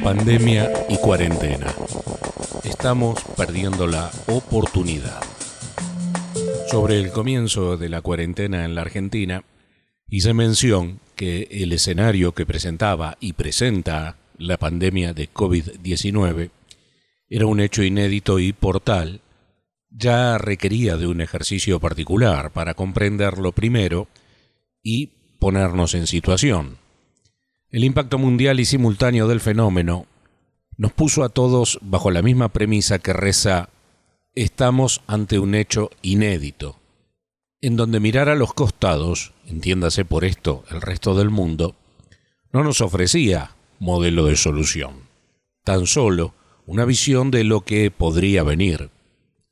Pandemia y cuarentena. Estamos perdiendo la oportunidad. Sobre el comienzo de la cuarentena en la Argentina, hice mención que el escenario que presentaba y presenta la pandemia de COVID-19 era un hecho inédito y portal, ya requería de un ejercicio particular para comprenderlo primero y ponernos en situación. El impacto mundial y simultáneo del fenómeno nos puso a todos bajo la misma premisa que reza estamos ante un hecho inédito, en donde mirar a los costados, entiéndase por esto el resto del mundo, no nos ofrecía modelo de solución, tan solo una visión de lo que podría venir.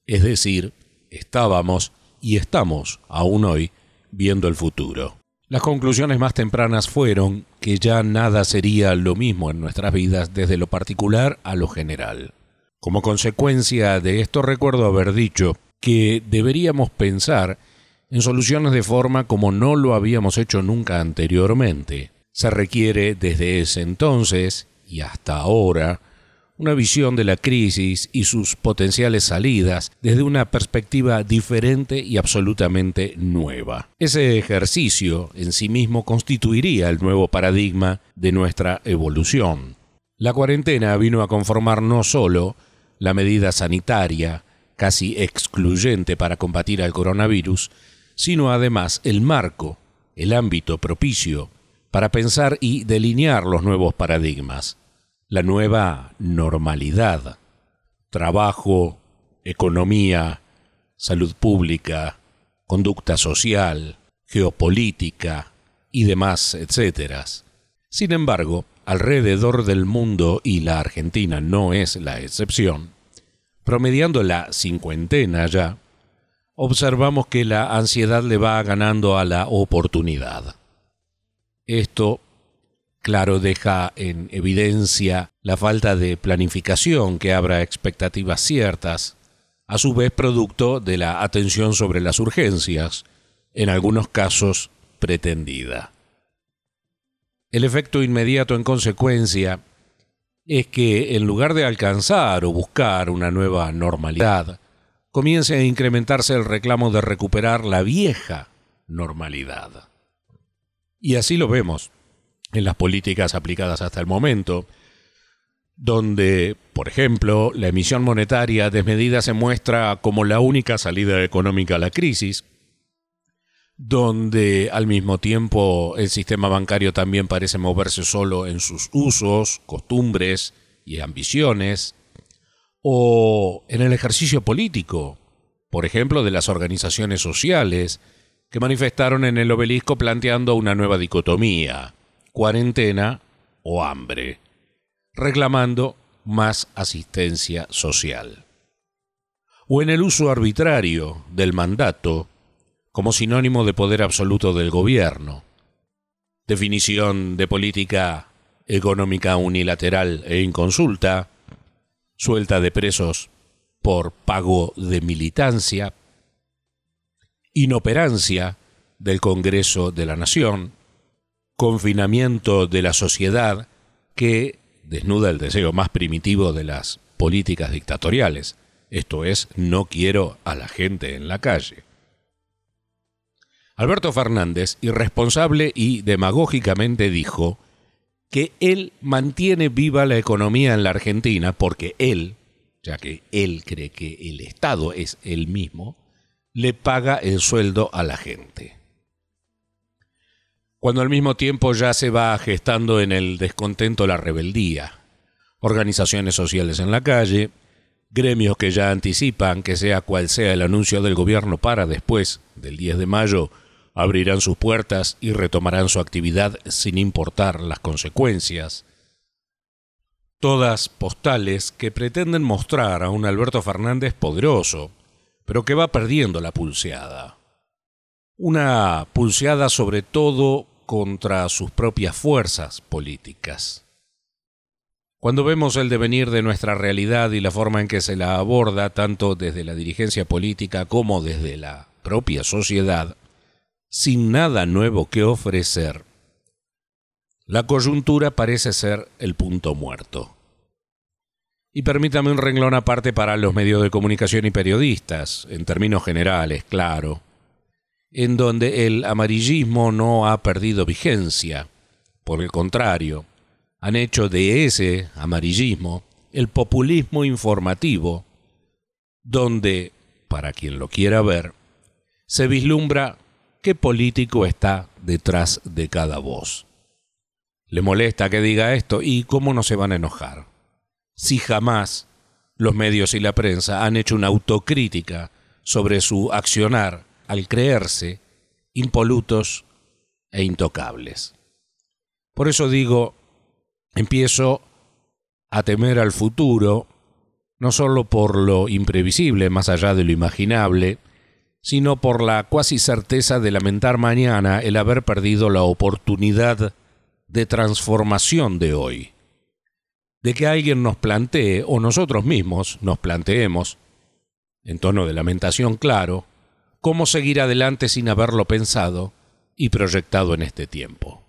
Es decir, estábamos y estamos aún hoy viendo el futuro. Las conclusiones más tempranas fueron que ya nada sería lo mismo en nuestras vidas desde lo particular a lo general. Como consecuencia de esto recuerdo haber dicho que deberíamos pensar en soluciones de forma como no lo habíamos hecho nunca anteriormente. Se requiere desde ese entonces y hasta ahora una visión de la crisis y sus potenciales salidas desde una perspectiva diferente y absolutamente nueva. Ese ejercicio en sí mismo constituiría el nuevo paradigma de nuestra evolución. La cuarentena vino a conformar no solo la medida sanitaria, casi excluyente para combatir al coronavirus, sino además el marco, el ámbito propicio para pensar y delinear los nuevos paradigmas la nueva normalidad. Trabajo, economía, salud pública, conducta social, geopolítica y demás, etcétera. Sin embargo, alrededor del mundo, y la Argentina no es la excepción, promediando la cincuentena ya, observamos que la ansiedad le va ganando a la oportunidad. Esto claro deja en evidencia la falta de planificación que abra expectativas ciertas, a su vez producto de la atención sobre las urgencias, en algunos casos pretendida. El efecto inmediato en consecuencia es que en lugar de alcanzar o buscar una nueva normalidad, comience a incrementarse el reclamo de recuperar la vieja normalidad. Y así lo vemos en las políticas aplicadas hasta el momento, donde, por ejemplo, la emisión monetaria desmedida se muestra como la única salida económica a la crisis, donde al mismo tiempo el sistema bancario también parece moverse solo en sus usos, costumbres y ambiciones, o en el ejercicio político, por ejemplo, de las organizaciones sociales, que manifestaron en el obelisco planteando una nueva dicotomía, cuarentena o hambre, reclamando más asistencia social. O en el uso arbitrario del mandato como sinónimo de poder absoluto del gobierno, definición de política económica unilateral e inconsulta, suelta de presos por pago de militancia, inoperancia del Congreso de la Nación, confinamiento de la sociedad que desnuda el deseo más primitivo de las políticas dictatoriales, esto es, no quiero a la gente en la calle. Alberto Fernández, irresponsable y demagógicamente dijo que él mantiene viva la economía en la Argentina porque él, ya que él cree que el Estado es él mismo, le paga el sueldo a la gente cuando al mismo tiempo ya se va gestando en el descontento la rebeldía. Organizaciones sociales en la calle, gremios que ya anticipan que sea cual sea el anuncio del gobierno para después del 10 de mayo, abrirán sus puertas y retomarán su actividad sin importar las consecuencias. Todas postales que pretenden mostrar a un Alberto Fernández poderoso, pero que va perdiendo la pulseada. Una pulseada sobre todo contra sus propias fuerzas políticas. Cuando vemos el devenir de nuestra realidad y la forma en que se la aborda tanto desde la dirigencia política como desde la propia sociedad, sin nada nuevo que ofrecer, la coyuntura parece ser el punto muerto. Y permítame un renglón aparte para los medios de comunicación y periodistas, en términos generales, claro, en donde el amarillismo no ha perdido vigencia. Por el contrario, han hecho de ese amarillismo el populismo informativo, donde, para quien lo quiera ver, se vislumbra qué político está detrás de cada voz. Le molesta que diga esto y cómo no se van a enojar. Si jamás los medios y la prensa han hecho una autocrítica sobre su accionar al creerse impolutos e intocables. Por eso digo, empiezo a temer al futuro, no solo por lo imprevisible más allá de lo imaginable, sino por la cuasi certeza de lamentar mañana el haber perdido la oportunidad de transformación de hoy. De que alguien nos plantee, o nosotros mismos nos planteemos, en tono de lamentación claro, cómo seguir adelante sin haberlo pensado y proyectado en este tiempo.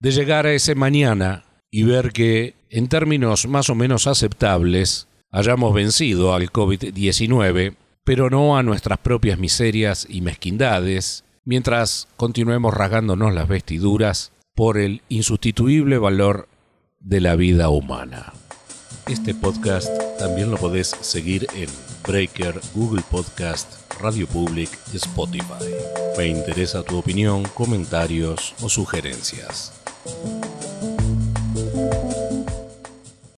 De llegar a ese mañana y ver que, en términos más o menos aceptables, hayamos vencido al COVID-19, pero no a nuestras propias miserias y mezquindades, mientras continuemos rasgándonos las vestiduras por el insustituible valor de la vida humana. Este podcast también lo podés seguir en Breaker, Google Podcast, Radio Public Spotify. Me interesa tu opinión, comentarios o sugerencias.